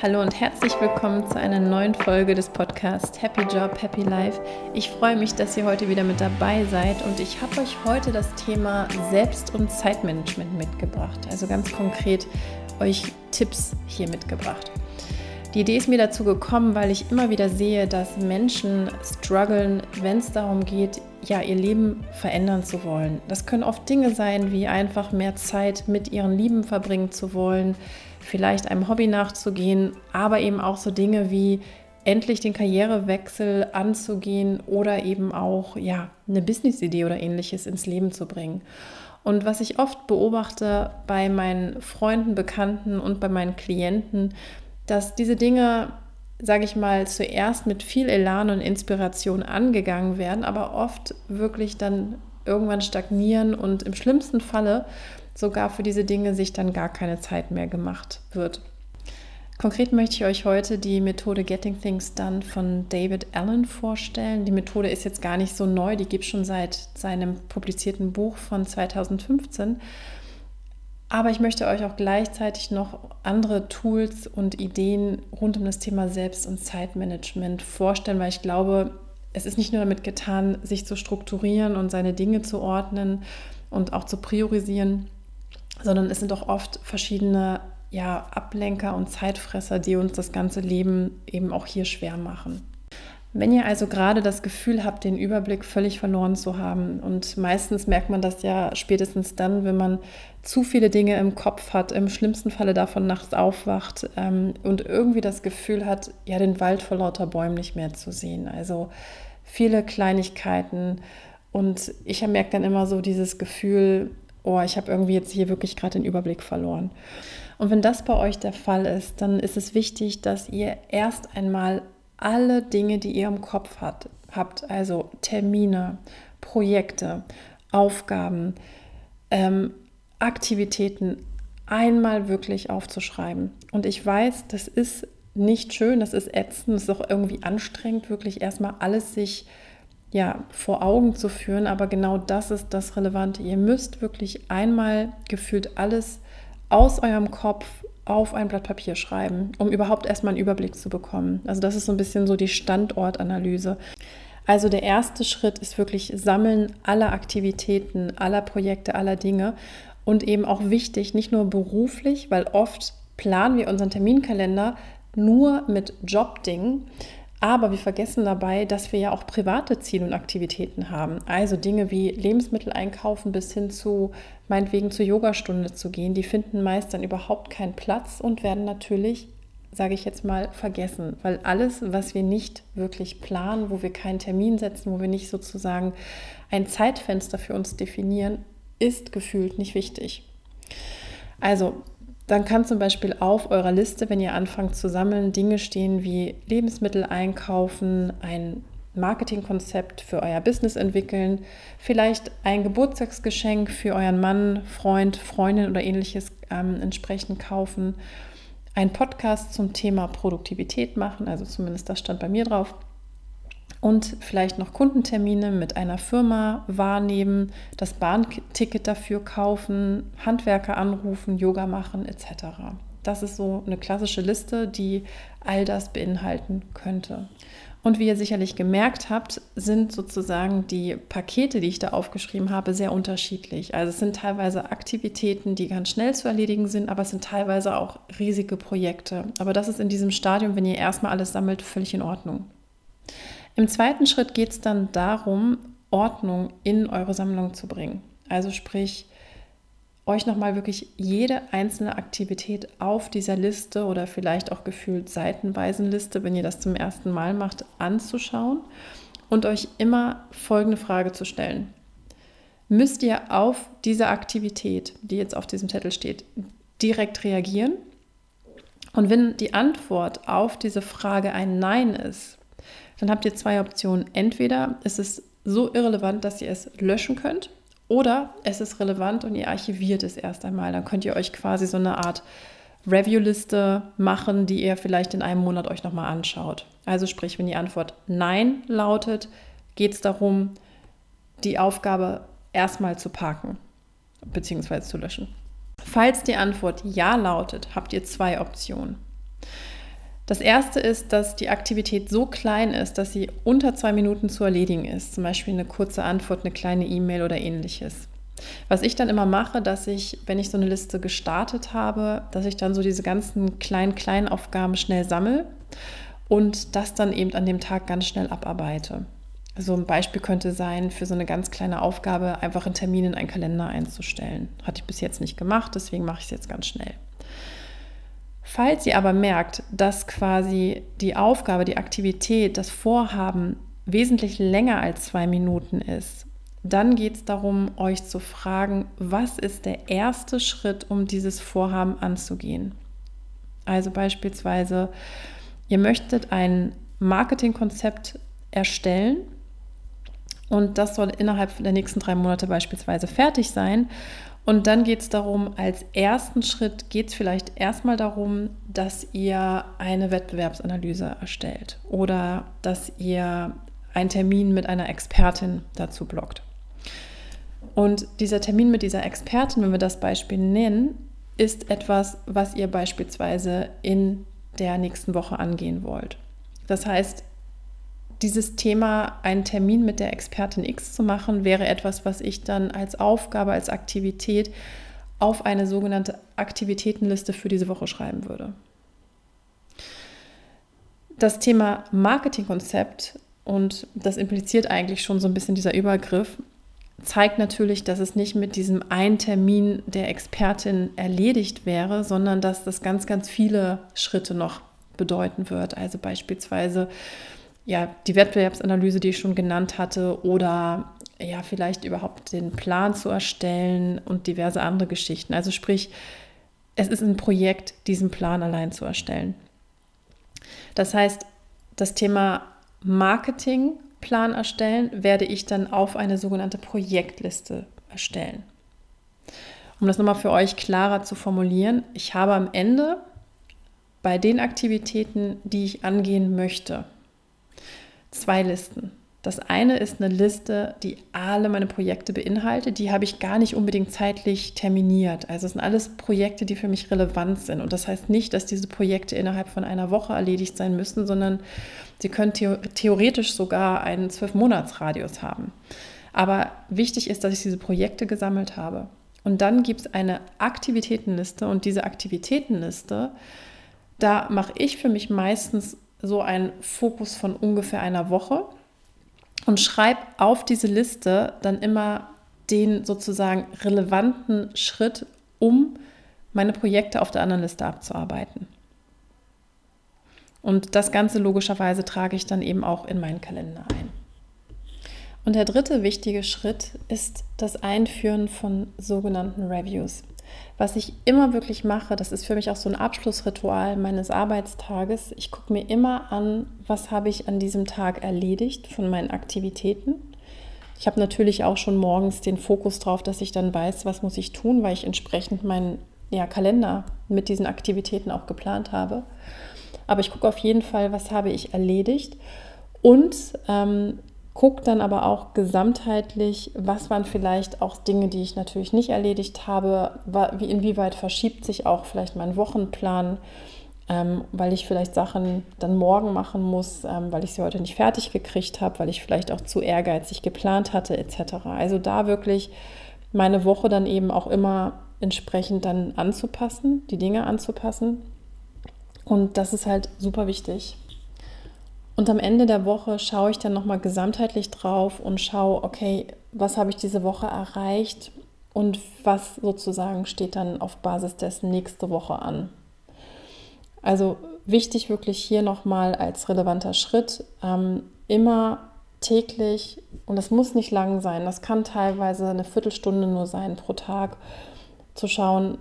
Hallo und herzlich willkommen zu einer neuen Folge des Podcasts Happy Job, Happy Life. Ich freue mich, dass ihr heute wieder mit dabei seid und ich habe euch heute das Thema Selbst- und Zeitmanagement mitgebracht. Also ganz konkret euch Tipps hier mitgebracht. Die Idee ist mir dazu gekommen, weil ich immer wieder sehe, dass Menschen strugglen, wenn es darum geht, ja, ihr Leben verändern zu wollen. Das können oft Dinge sein, wie einfach mehr Zeit mit ihren Lieben verbringen zu wollen, vielleicht einem Hobby nachzugehen, aber eben auch so Dinge wie endlich den Karrierewechsel anzugehen oder eben auch ja, eine Businessidee oder ähnliches ins Leben zu bringen. Und was ich oft beobachte bei meinen Freunden, Bekannten und bei meinen Klienten, dass diese Dinge, sage ich mal, zuerst mit viel Elan und Inspiration angegangen werden, aber oft wirklich dann irgendwann stagnieren und im schlimmsten Falle sogar für diese Dinge sich dann gar keine Zeit mehr gemacht wird. Konkret möchte ich euch heute die Methode Getting Things Done von David Allen vorstellen. Die Methode ist jetzt gar nicht so neu, die gibt es schon seit seinem publizierten Buch von 2015. Aber ich möchte euch auch gleichzeitig noch andere Tools und Ideen rund um das Thema Selbst- und Zeitmanagement vorstellen, weil ich glaube, es ist nicht nur damit getan, sich zu strukturieren und seine Dinge zu ordnen und auch zu priorisieren, sondern es sind auch oft verschiedene ja, Ablenker und Zeitfresser, die uns das ganze Leben eben auch hier schwer machen. Wenn ihr also gerade das Gefühl habt, den Überblick völlig verloren zu haben, und meistens merkt man das ja spätestens dann, wenn man zu viele Dinge im Kopf hat, im schlimmsten Falle davon nachts aufwacht ähm, und irgendwie das Gefühl hat, ja, den Wald vor lauter Bäumen nicht mehr zu sehen. Also viele Kleinigkeiten. Und ich merke dann immer so dieses Gefühl, oh, ich habe irgendwie jetzt hier wirklich gerade den Überblick verloren. Und wenn das bei euch der Fall ist, dann ist es wichtig, dass ihr erst einmal alle Dinge, die ihr im Kopf hat, habt, also Termine, Projekte, Aufgaben, ähm, Aktivitäten, einmal wirklich aufzuschreiben. Und ich weiß, das ist nicht schön, das ist ätzend, das ist auch irgendwie anstrengend, wirklich erstmal alles sich ja, vor Augen zu führen, aber genau das ist das Relevante. Ihr müsst wirklich einmal gefühlt alles aus eurem Kopf auf ein Blatt Papier schreiben, um überhaupt erstmal einen Überblick zu bekommen. Also das ist so ein bisschen so die Standortanalyse. Also der erste Schritt ist wirklich Sammeln aller Aktivitäten, aller Projekte, aller Dinge und eben auch wichtig, nicht nur beruflich, weil oft planen wir unseren Terminkalender nur mit Jobdingen, aber wir vergessen dabei, dass wir ja auch private Ziele und Aktivitäten haben. Also Dinge wie Lebensmittel einkaufen bis hin zu meinetwegen zur Yogastunde zu gehen, die finden meist dann überhaupt keinen Platz und werden natürlich, sage ich jetzt mal, vergessen. Weil alles, was wir nicht wirklich planen, wo wir keinen Termin setzen, wo wir nicht sozusagen ein Zeitfenster für uns definieren, ist gefühlt nicht wichtig. Also dann kann zum Beispiel auf eurer Liste, wenn ihr anfangt zu sammeln, Dinge stehen wie Lebensmittel einkaufen, ein Marketingkonzept für euer Business entwickeln, vielleicht ein Geburtstagsgeschenk für euren Mann, Freund, Freundin oder ähnliches ähm, entsprechend kaufen, ein Podcast zum Thema Produktivität machen, also zumindest das stand bei mir drauf, und vielleicht noch Kundentermine mit einer Firma wahrnehmen, das Bahnticket dafür kaufen, Handwerker anrufen, Yoga machen etc. Das ist so eine klassische Liste, die all das beinhalten könnte. Und wie ihr sicherlich gemerkt habt, sind sozusagen die Pakete, die ich da aufgeschrieben habe, sehr unterschiedlich. Also es sind teilweise Aktivitäten, die ganz schnell zu erledigen sind, aber es sind teilweise auch riesige Projekte. Aber das ist in diesem Stadium, wenn ihr erstmal alles sammelt, völlig in Ordnung. Im zweiten Schritt geht es dann darum, Ordnung in eure Sammlung zu bringen. Also sprich, euch nochmal wirklich jede einzelne Aktivität auf dieser Liste oder vielleicht auch gefühlt seitenweisen Liste, wenn ihr das zum ersten Mal macht, anzuschauen und euch immer folgende Frage zu stellen. Müsst ihr auf diese Aktivität, die jetzt auf diesem Zettel steht, direkt reagieren? Und wenn die Antwort auf diese Frage ein Nein ist, dann habt ihr zwei Optionen. Entweder ist es so irrelevant, dass ihr es löschen könnt, oder es ist relevant und ihr archiviert es erst einmal. Dann könnt ihr euch quasi so eine Art Review-Liste machen, die ihr vielleicht in einem Monat euch nochmal anschaut. Also sprich, wenn die Antwort Nein lautet, geht es darum, die Aufgabe erstmal zu parken bzw. zu löschen. Falls die Antwort Ja lautet, habt ihr zwei Optionen. Das erste ist, dass die Aktivität so klein ist, dass sie unter zwei Minuten zu erledigen ist. Zum Beispiel eine kurze Antwort, eine kleine E-Mail oder ähnliches. Was ich dann immer mache, dass ich, wenn ich so eine Liste gestartet habe, dass ich dann so diese ganzen kleinen, kleinen Aufgaben schnell sammle und das dann eben an dem Tag ganz schnell abarbeite. So ein Beispiel könnte sein, für so eine ganz kleine Aufgabe einfach einen Termin in einen Kalender einzustellen. Hatte ich bis jetzt nicht gemacht, deswegen mache ich es jetzt ganz schnell. Falls ihr aber merkt, dass quasi die Aufgabe, die Aktivität, das Vorhaben wesentlich länger als zwei Minuten ist, dann geht es darum, euch zu fragen, was ist der erste Schritt, um dieses Vorhaben anzugehen. Also beispielsweise, ihr möchtet ein Marketingkonzept erstellen und das soll innerhalb der nächsten drei Monate beispielsweise fertig sein. Und dann geht es darum, als ersten Schritt geht es vielleicht erstmal darum, dass ihr eine Wettbewerbsanalyse erstellt oder dass ihr einen Termin mit einer Expertin dazu blockt. Und dieser Termin mit dieser Expertin, wenn wir das Beispiel nennen, ist etwas, was ihr beispielsweise in der nächsten Woche angehen wollt. Das heißt, dieses Thema, einen Termin mit der Expertin X zu machen, wäre etwas, was ich dann als Aufgabe, als Aktivität auf eine sogenannte Aktivitätenliste für diese Woche schreiben würde. Das Thema Marketingkonzept, und das impliziert eigentlich schon so ein bisschen dieser Übergriff, zeigt natürlich, dass es nicht mit diesem einen Termin der Expertin erledigt wäre, sondern dass das ganz, ganz viele Schritte noch bedeuten wird. Also beispielsweise ja, die Wettbewerbsanalyse, die ich schon genannt hatte, oder ja, vielleicht überhaupt den Plan zu erstellen und diverse andere Geschichten. Also sprich, es ist ein Projekt, diesen Plan allein zu erstellen. Das heißt, das Thema Marketingplan erstellen werde ich dann auf eine sogenannte Projektliste erstellen. Um das nochmal für euch klarer zu formulieren, ich habe am Ende bei den Aktivitäten, die ich angehen möchte, zwei Listen. Das eine ist eine Liste, die alle meine Projekte beinhaltet. Die habe ich gar nicht unbedingt zeitlich terminiert. Also es sind alles Projekte, die für mich relevant sind. Und das heißt nicht, dass diese Projekte innerhalb von einer Woche erledigt sein müssen, sondern sie können theoretisch sogar einen Zwölf-Monats-Radius haben. Aber wichtig ist, dass ich diese Projekte gesammelt habe. Und dann gibt es eine Aktivitätenliste und diese Aktivitätenliste, da mache ich für mich meistens so einen Fokus von ungefähr einer Woche und schreibe auf diese Liste dann immer den sozusagen relevanten Schritt, um meine Projekte auf der anderen Liste abzuarbeiten. Und das Ganze logischerweise trage ich dann eben auch in meinen Kalender ein. Und der dritte wichtige Schritt ist das Einführen von sogenannten Reviews. Was ich immer wirklich mache, das ist für mich auch so ein Abschlussritual meines Arbeitstages. Ich gucke mir immer an, was habe ich an diesem Tag erledigt von meinen Aktivitäten. Ich habe natürlich auch schon morgens den Fokus drauf, dass ich dann weiß, was muss ich tun, weil ich entsprechend meinen ja, Kalender mit diesen Aktivitäten auch geplant habe. Aber ich gucke auf jeden Fall, was habe ich erledigt und ähm, gucke dann aber auch gesamtheitlich, was waren vielleicht auch Dinge, die ich natürlich nicht erledigt habe, wie inwieweit verschiebt sich auch vielleicht mein Wochenplan, ähm, weil ich vielleicht Sachen dann morgen machen muss, ähm, weil ich sie heute nicht fertig gekriegt habe, weil ich vielleicht auch zu ehrgeizig geplant hatte etc. Also da wirklich meine Woche dann eben auch immer entsprechend dann anzupassen, die Dinge anzupassen. Und das ist halt super wichtig. Und am Ende der Woche schaue ich dann nochmal gesamtheitlich drauf und schaue, okay, was habe ich diese Woche erreicht und was sozusagen steht dann auf Basis dessen nächste Woche an. Also wichtig wirklich hier nochmal als relevanter Schritt, ähm, immer täglich, und das muss nicht lang sein, das kann teilweise eine Viertelstunde nur sein pro Tag, zu schauen,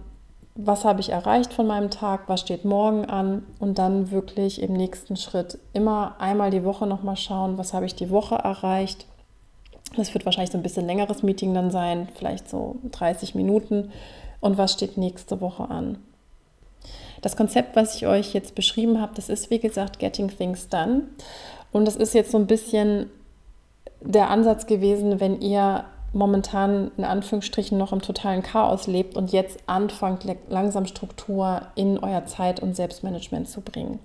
was habe ich erreicht von meinem Tag, was steht morgen an und dann wirklich im nächsten Schritt immer einmal die Woche nochmal schauen, was habe ich die Woche erreicht. Das wird wahrscheinlich so ein bisschen längeres Meeting dann sein, vielleicht so 30 Minuten und was steht nächste Woche an. Das Konzept, was ich euch jetzt beschrieben habe, das ist wie gesagt Getting Things Done und das ist jetzt so ein bisschen der Ansatz gewesen, wenn ihr momentan in Anführungsstrichen noch im totalen Chaos lebt und jetzt anfangt langsam Struktur in euer Zeit- und Selbstmanagement zu bringen.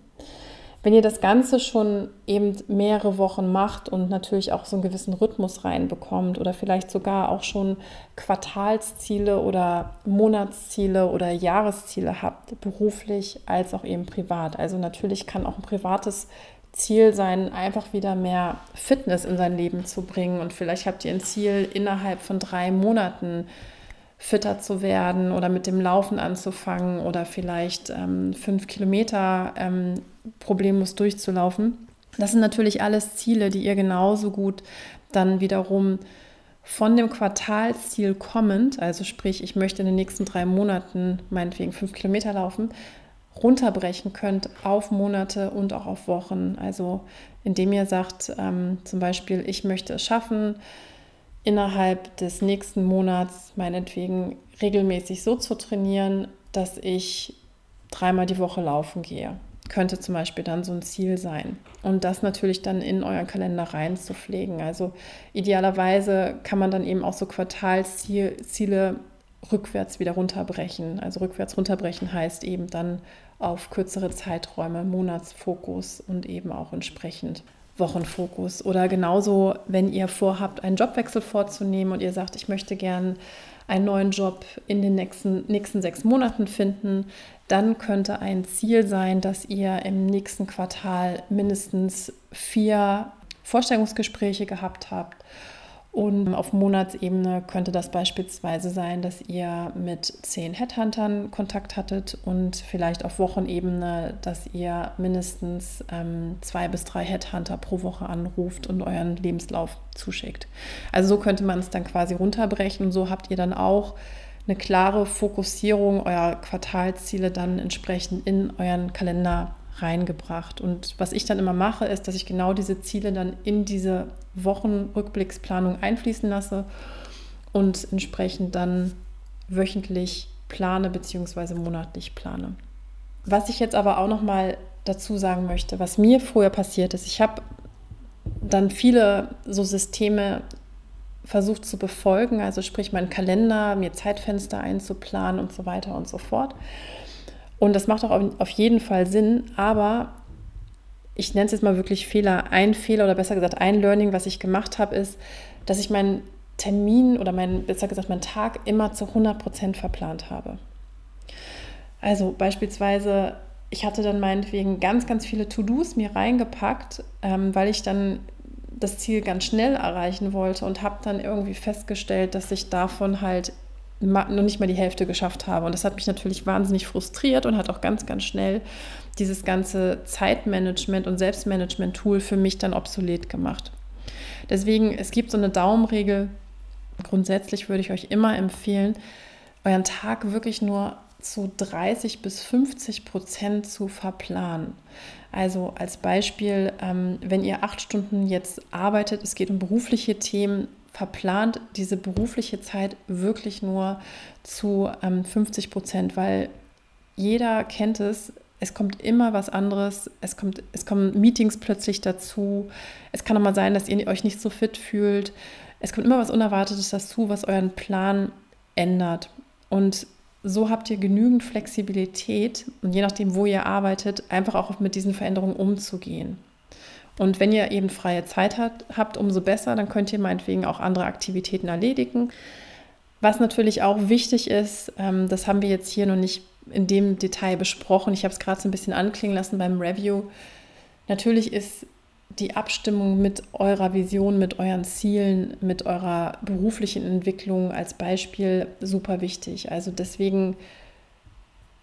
Wenn ihr das Ganze schon eben mehrere Wochen macht und natürlich auch so einen gewissen Rhythmus reinbekommt oder vielleicht sogar auch schon Quartalsziele oder Monatsziele oder Jahresziele habt, beruflich als auch eben privat. Also natürlich kann auch ein privates Ziel sein, einfach wieder mehr Fitness in sein Leben zu bringen. Und vielleicht habt ihr ein Ziel, innerhalb von drei Monaten fitter zu werden oder mit dem Laufen anzufangen oder vielleicht ähm, fünf Kilometer ähm, problemlos durchzulaufen. Das sind natürlich alles Ziele, die ihr genauso gut dann wiederum von dem Quartalsziel kommend, also sprich, ich möchte in den nächsten drei Monaten meinetwegen fünf Kilometer laufen, runterbrechen könnt auf Monate und auch auf Wochen. Also indem ihr sagt, ähm, zum Beispiel, ich möchte es schaffen, innerhalb des nächsten Monats meinetwegen regelmäßig so zu trainieren, dass ich dreimal die Woche laufen gehe. Könnte zum Beispiel dann so ein Ziel sein. Und das natürlich dann in euren Kalender reinzupflegen. Also idealerweise kann man dann eben auch so Quartalsziele rückwärts wieder runterbrechen. Also rückwärts runterbrechen heißt eben dann auf kürzere Zeiträume, Monatsfokus und eben auch entsprechend Wochenfokus. Oder genauso, wenn ihr vorhabt, einen Jobwechsel vorzunehmen und ihr sagt, ich möchte gern einen neuen Job in den nächsten, nächsten sechs Monaten finden, dann könnte ein Ziel sein, dass ihr im nächsten Quartal mindestens vier Vorstellungsgespräche gehabt habt und auf Monatsebene könnte das beispielsweise sein, dass ihr mit zehn Headhuntern Kontakt hattet und vielleicht auf Wochenebene, dass ihr mindestens ähm, zwei bis drei Headhunter pro Woche anruft und euren Lebenslauf zuschickt. Also so könnte man es dann quasi runterbrechen und so habt ihr dann auch eine klare Fokussierung eurer Quartalsziele dann entsprechend in euren Kalender reingebracht. Und was ich dann immer mache, ist, dass ich genau diese Ziele dann in diese Wochenrückblicksplanung einfließen lasse und entsprechend dann wöchentlich plane bzw. monatlich plane. Was ich jetzt aber auch noch mal dazu sagen möchte, was mir früher passiert ist, ich habe dann viele so Systeme versucht zu befolgen, also sprich meinen Kalender, mir Zeitfenster einzuplanen und so weiter und so fort. Und das macht auch auf jeden Fall Sinn, aber ich nenne es jetzt mal wirklich Fehler. Ein Fehler oder besser gesagt ein Learning, was ich gemacht habe, ist, dass ich meinen Termin oder meinen, besser gesagt meinen Tag immer zu 100 Prozent verplant habe. Also beispielsweise, ich hatte dann meinetwegen ganz, ganz viele To-Dos mir reingepackt, ähm, weil ich dann das Ziel ganz schnell erreichen wollte und habe dann irgendwie festgestellt, dass ich davon halt noch nicht mal die Hälfte geschafft habe. Und das hat mich natürlich wahnsinnig frustriert und hat auch ganz, ganz schnell dieses ganze Zeitmanagement und Selbstmanagement-Tool für mich dann obsolet gemacht. Deswegen, es gibt so eine Daumenregel. Grundsätzlich würde ich euch immer empfehlen, euren Tag wirklich nur zu 30 bis 50 Prozent zu verplanen. Also als Beispiel, ähm, wenn ihr acht Stunden jetzt arbeitet, es geht um berufliche Themen, verplant diese berufliche Zeit wirklich nur zu ähm, 50 Prozent, weil jeder kennt es, es kommt immer was anderes, es, kommt, es kommen Meetings plötzlich dazu, es kann auch mal sein, dass ihr euch nicht so fit fühlt, es kommt immer was Unerwartetes dazu, was euren Plan ändert. Und so habt ihr genügend Flexibilität und je nachdem, wo ihr arbeitet, einfach auch mit diesen Veränderungen umzugehen. Und wenn ihr eben freie Zeit hat, habt, umso besser, dann könnt ihr meinetwegen auch andere Aktivitäten erledigen. Was natürlich auch wichtig ist, ähm, das haben wir jetzt hier noch nicht in dem Detail besprochen. Ich habe es gerade so ein bisschen anklingen lassen beim Review. Natürlich ist die Abstimmung mit eurer Vision, mit euren Zielen, mit eurer beruflichen Entwicklung als Beispiel super wichtig. Also deswegen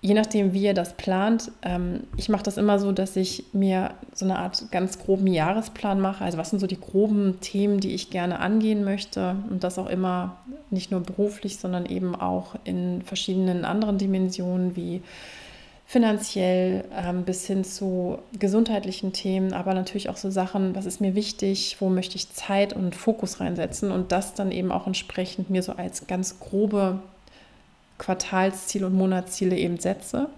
je nachdem, wie ihr das plant, ähm, ich mache das immer so, dass ich mir so eine Art ganz groben Jahresplan mache. Also was sind so die groben Themen, die ich gerne angehen möchte und das auch immer nicht nur beruflich, sondern eben auch in verschiedenen anderen Dimensionen wie finanziell ähm, bis hin zu gesundheitlichen Themen, aber natürlich auch so Sachen, was ist mir wichtig, wo möchte ich Zeit und Fokus reinsetzen und das dann eben auch entsprechend mir so als ganz grobe Quartalsziele und Monatsziele eben setze,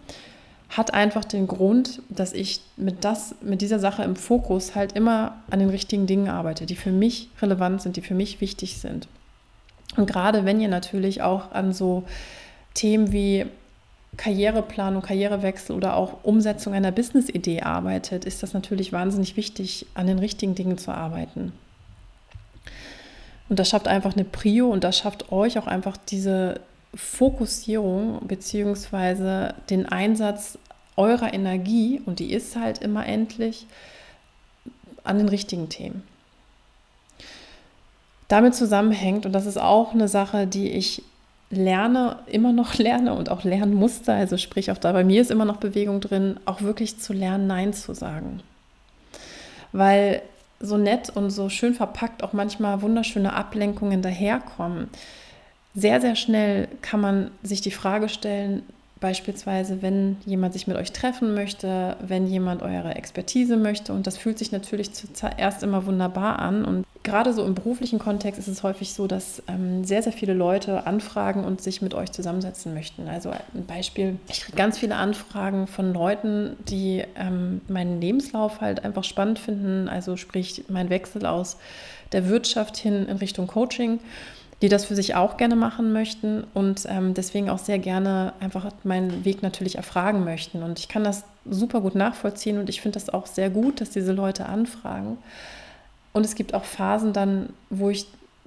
hat einfach den Grund, dass ich mit, das, mit dieser Sache im Fokus halt immer an den richtigen Dingen arbeite, die für mich relevant sind, die für mich wichtig sind. Und gerade wenn ihr natürlich auch an so Themen wie Karriereplanung, Karrierewechsel oder auch Umsetzung einer Business-Idee arbeitet, ist das natürlich wahnsinnig wichtig, an den richtigen Dingen zu arbeiten. Und das schafft einfach eine Prio und das schafft euch auch einfach diese Fokussierung beziehungsweise den Einsatz eurer Energie, und die ist halt immer endlich, an den richtigen Themen. Damit zusammenhängt, und das ist auch eine Sache, die ich lerne, immer noch lerne und auch lernen musste, also sprich auch da bei mir ist immer noch Bewegung drin, auch wirklich zu lernen, Nein zu sagen. Weil so nett und so schön verpackt auch manchmal wunderschöne Ablenkungen daherkommen. Sehr, sehr schnell kann man sich die Frage stellen, Beispielsweise, wenn jemand sich mit euch treffen möchte, wenn jemand eure Expertise möchte. Und das fühlt sich natürlich zuerst immer wunderbar an. Und gerade so im beruflichen Kontext ist es häufig so, dass ähm, sehr, sehr viele Leute anfragen und sich mit euch zusammensetzen möchten. Also ein Beispiel, ich kriege ganz viele Anfragen von Leuten, die ähm, meinen Lebenslauf halt einfach spannend finden. Also sprich, mein Wechsel aus der Wirtschaft hin in Richtung Coaching die das für sich auch gerne machen möchten und ähm, deswegen auch sehr gerne einfach meinen Weg natürlich erfragen möchten. Und ich kann das super gut nachvollziehen und ich finde das auch sehr gut, dass diese Leute anfragen. Und es gibt auch Phasen dann, wo ich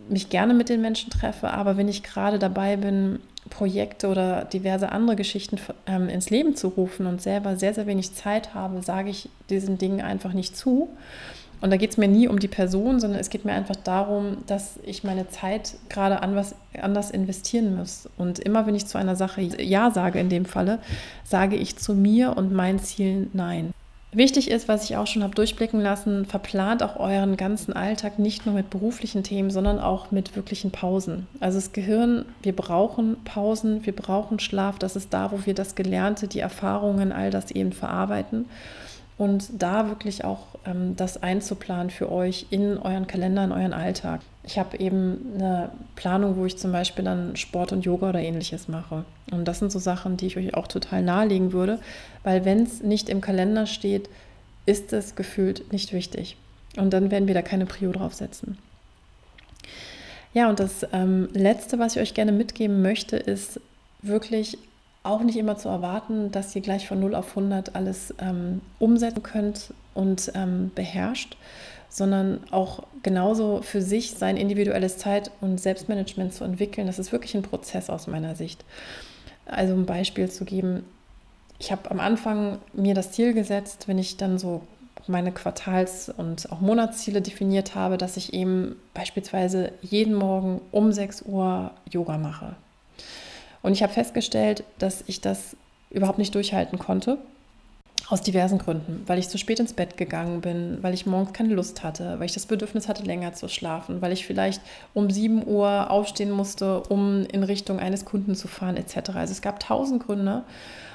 mich gerne mit den Menschen treffe, aber wenn ich gerade dabei bin, Projekte oder diverse andere Geschichten ähm, ins Leben zu rufen und selber sehr, sehr wenig Zeit habe, sage ich diesen Dingen einfach nicht zu und da geht es mir nie um die Person, sondern es geht mir einfach darum, dass ich meine Zeit gerade an was anders investieren muss. Und immer wenn ich zu einer Sache Ja sage, in dem Falle, sage ich zu mir und meinen Zielen Nein. Wichtig ist, was ich auch schon habe durchblicken lassen, verplant auch euren ganzen Alltag nicht nur mit beruflichen Themen, sondern auch mit wirklichen Pausen. Also das Gehirn, wir brauchen Pausen, wir brauchen Schlaf. Das ist da, wo wir das Gelernte, die Erfahrungen, all das eben verarbeiten und da wirklich auch ähm, das einzuplanen für euch in euren Kalender, in euren Alltag. Ich habe eben eine Planung, wo ich zum Beispiel dann Sport und Yoga oder ähnliches mache. Und das sind so Sachen, die ich euch auch total nahelegen würde, weil wenn es nicht im Kalender steht, ist es gefühlt nicht wichtig. Und dann werden wir da keine Prio draufsetzen. Ja, und das ähm, Letzte, was ich euch gerne mitgeben möchte, ist wirklich auch nicht immer zu erwarten, dass ihr gleich von 0 auf 100 alles ähm, umsetzen könnt und ähm, beherrscht, sondern auch genauso für sich sein individuelles Zeit- und Selbstmanagement zu entwickeln. Das ist wirklich ein Prozess aus meiner Sicht. Also um ein Beispiel zu geben, ich habe am Anfang mir das Ziel gesetzt, wenn ich dann so meine Quartals- und auch Monatsziele definiert habe, dass ich eben beispielsweise jeden Morgen um 6 Uhr Yoga mache. Und ich habe festgestellt, dass ich das überhaupt nicht durchhalten konnte. Aus diversen Gründen. Weil ich zu spät ins Bett gegangen bin, weil ich morgens keine Lust hatte, weil ich das Bedürfnis hatte, länger zu schlafen, weil ich vielleicht um 7 Uhr aufstehen musste, um in Richtung eines Kunden zu fahren, etc. Also es gab tausend Gründe.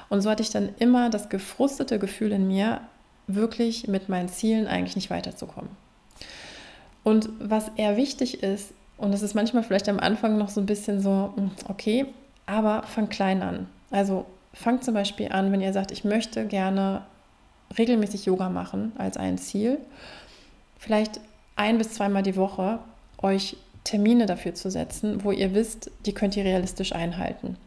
Und so hatte ich dann immer das gefrustete Gefühl in mir, wirklich mit meinen Zielen eigentlich nicht weiterzukommen. Und was eher wichtig ist, und das ist manchmal vielleicht am Anfang noch so ein bisschen so, hm, okay, aber fang klein an. Also fangt zum Beispiel an, wenn ihr sagt, ich möchte gerne regelmäßig Yoga machen als ein Ziel, vielleicht ein bis zweimal die Woche euch Termine dafür zu setzen, wo ihr wisst, die könnt ihr realistisch einhalten.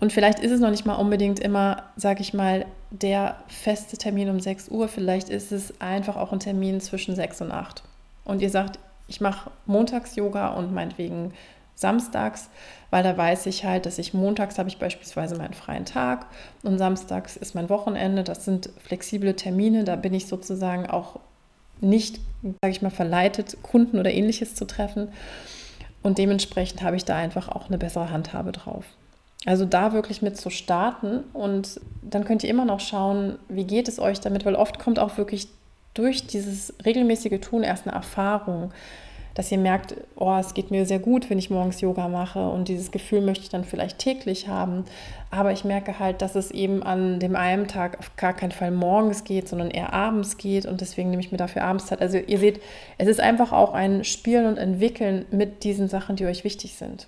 Und vielleicht ist es noch nicht mal unbedingt immer, sage ich mal, der feste Termin um 6 Uhr. Vielleicht ist es einfach auch ein Termin zwischen 6 und 8. Und ihr sagt, ich mache montags Yoga und meinetwegen samstags, weil da weiß ich halt, dass ich montags habe ich beispielsweise meinen freien Tag und samstags ist mein Wochenende. Das sind flexible Termine, da bin ich sozusagen auch nicht, sage ich mal, verleitet, Kunden oder ähnliches zu treffen. Und dementsprechend habe ich da einfach auch eine bessere Handhabe drauf. Also da wirklich mit zu starten und dann könnt ihr immer noch schauen, wie geht es euch damit, weil oft kommt auch wirklich durch dieses regelmäßige Tun erst eine Erfahrung dass ihr merkt, oh, es geht mir sehr gut, wenn ich morgens Yoga mache und dieses Gefühl möchte ich dann vielleicht täglich haben. Aber ich merke halt, dass es eben an dem einen Tag auf gar keinen Fall morgens geht, sondern eher abends geht und deswegen nehme ich mir dafür abends Zeit. Also ihr seht, es ist einfach auch ein Spielen und Entwickeln mit diesen Sachen, die euch wichtig sind.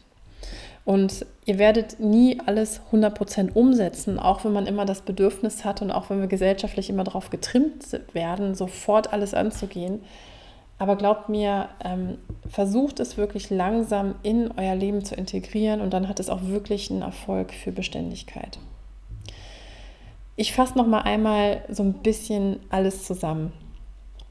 Und ihr werdet nie alles 100% umsetzen, auch wenn man immer das Bedürfnis hat und auch wenn wir gesellschaftlich immer darauf getrimmt werden, sofort alles anzugehen. Aber glaubt mir, ähm, versucht es wirklich langsam in euer Leben zu integrieren und dann hat es auch wirklich einen Erfolg für Beständigkeit. Ich fasse noch mal einmal so ein bisschen alles zusammen.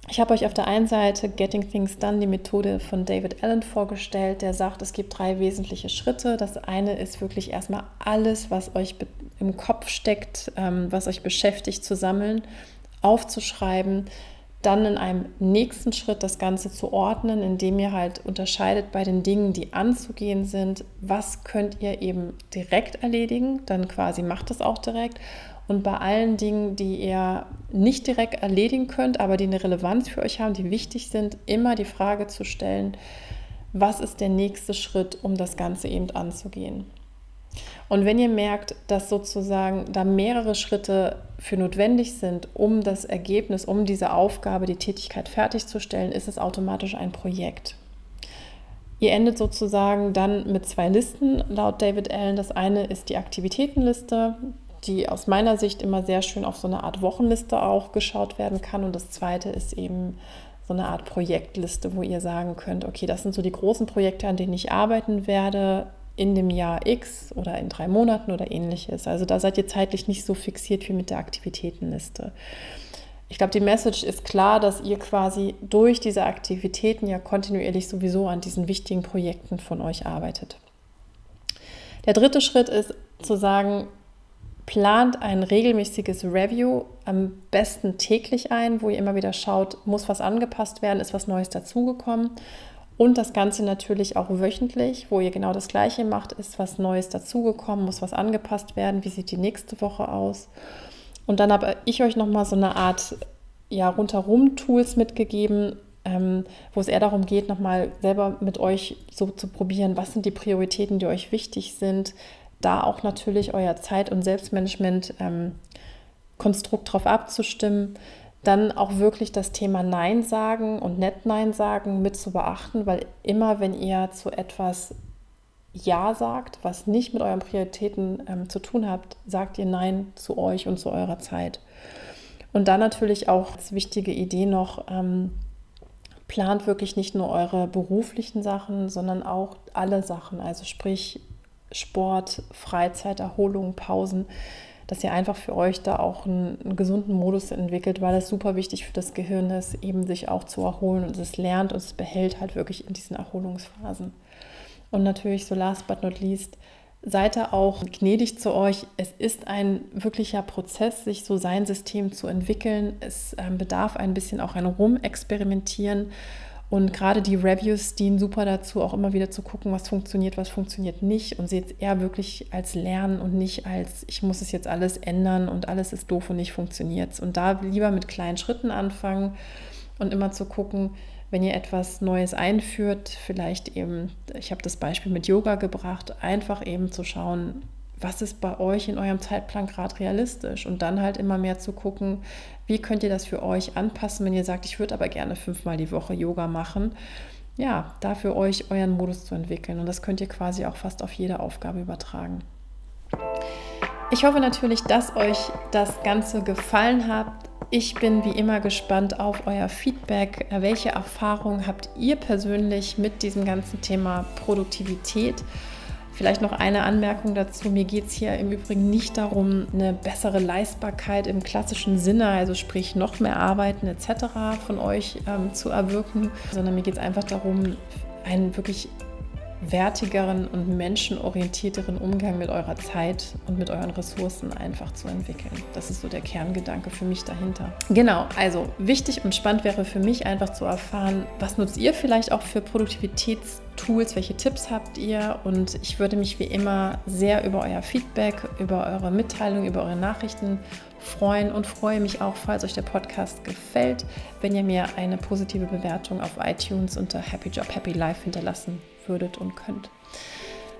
Ich habe euch auf der einen Seite Getting Things Done, die Methode von David Allen vorgestellt, der sagt, es gibt drei wesentliche Schritte. Das eine ist wirklich erstmal alles, was euch im Kopf steckt, ähm, was euch beschäftigt, zu sammeln, aufzuschreiben, dann in einem nächsten Schritt das Ganze zu ordnen, indem ihr halt unterscheidet bei den Dingen, die anzugehen sind, was könnt ihr eben direkt erledigen, dann quasi macht es auch direkt. Und bei allen Dingen, die ihr nicht direkt erledigen könnt, aber die eine Relevanz für euch haben, die wichtig sind, immer die Frage zu stellen, was ist der nächste Schritt, um das Ganze eben anzugehen. Und wenn ihr merkt, dass sozusagen da mehrere Schritte für notwendig sind, um das Ergebnis, um diese Aufgabe, die Tätigkeit fertigzustellen, ist es automatisch ein Projekt. Ihr endet sozusagen dann mit zwei Listen laut David Allen. Das eine ist die Aktivitätenliste die aus meiner Sicht immer sehr schön auf so eine Art Wochenliste auch geschaut werden kann. Und das zweite ist eben so eine Art Projektliste, wo ihr sagen könnt, okay, das sind so die großen Projekte, an denen ich arbeiten werde in dem Jahr X oder in drei Monaten oder ähnliches. Also da seid ihr zeitlich nicht so fixiert wie mit der Aktivitätenliste. Ich glaube, die Message ist klar, dass ihr quasi durch diese Aktivitäten ja kontinuierlich sowieso an diesen wichtigen Projekten von euch arbeitet. Der dritte Schritt ist zu sagen, plant ein regelmäßiges Review, am besten täglich ein, wo ihr immer wieder schaut, muss was angepasst werden, ist was Neues dazugekommen. Und das Ganze natürlich auch wöchentlich, wo ihr genau das Gleiche macht, ist was Neues dazugekommen, muss was angepasst werden, wie sieht die nächste Woche aus. Und dann habe ich euch nochmal so eine Art ja, rundherum Tools mitgegeben, ähm, wo es eher darum geht, nochmal selber mit euch so zu probieren, was sind die Prioritäten, die euch wichtig sind, da auch natürlich euer Zeit- und Selbstmanagement-Konstrukt ähm, drauf abzustimmen. Dann auch wirklich das Thema Nein sagen und nett Nein sagen mit zu beachten, weil immer, wenn ihr zu etwas Ja sagt, was nicht mit euren Prioritäten ähm, zu tun hat, sagt ihr Nein zu euch und zu eurer Zeit. Und dann natürlich auch als wichtige Idee noch, ähm, plant wirklich nicht nur eure beruflichen Sachen, sondern auch alle Sachen. Also sprich Sport, Freizeit, Erholung, Pausen, dass ihr einfach für euch da auch einen, einen, gesunden Modus entwickelt, weil es super wichtig für das Gehirn ist, eben sich auch zu erholen und es lernt und es behält halt wirklich in diesen Erholungsphasen. Und natürlich so last but not least, seid da auch gnädig zu euch. Es ist ein wirklicher Prozess, sich so sein System zu entwickeln. Es ähm, bedarf ein bisschen auch ein Rumexperimentieren und gerade die Reviews dienen super dazu, auch immer wieder zu gucken, was funktioniert, was funktioniert nicht und seht es eher wirklich als Lernen und nicht als, ich muss es jetzt alles ändern und alles ist doof und nicht funktioniert. Und da lieber mit kleinen Schritten anfangen und immer zu gucken, wenn ihr etwas Neues einführt, vielleicht eben, ich habe das Beispiel mit Yoga gebracht, einfach eben zu schauen, was ist bei euch in eurem Zeitplan gerade realistisch und dann halt immer mehr zu gucken, wie könnt ihr das für euch anpassen, wenn ihr sagt, ich würde aber gerne fünfmal die Woche Yoga machen. Ja, dafür euch euren Modus zu entwickeln und das könnt ihr quasi auch fast auf jede Aufgabe übertragen. Ich hoffe natürlich, dass euch das Ganze gefallen hat. Ich bin wie immer gespannt auf euer Feedback. Welche Erfahrungen habt ihr persönlich mit diesem ganzen Thema Produktivität? Vielleicht noch eine Anmerkung dazu. Mir geht es hier im Übrigen nicht darum, eine bessere Leistbarkeit im klassischen Sinne, also sprich noch mehr Arbeiten etc. von euch ähm, zu erwirken, sondern mir geht es einfach darum, einen wirklich wertigeren und menschenorientierteren Umgang mit eurer Zeit und mit euren Ressourcen einfach zu entwickeln. Das ist so der Kerngedanke für mich dahinter. Genau, also wichtig und spannend wäre für mich einfach zu erfahren, was nutzt ihr vielleicht auch für Produktivitätstools, welche Tipps habt ihr und ich würde mich wie immer sehr über euer Feedback, über eure Mitteilung, über eure Nachrichten freuen und freue mich auch, falls euch der Podcast gefällt, wenn ihr mir eine positive Bewertung auf iTunes unter Happy Job, Happy Life hinterlassen würdet und könnt.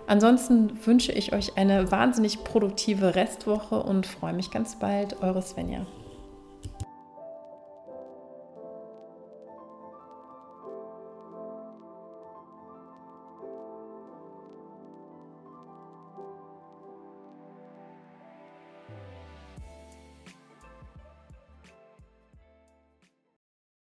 Ansonsten wünsche ich euch eine wahnsinnig produktive Restwoche und freue mich ganz bald. Eure Svenja.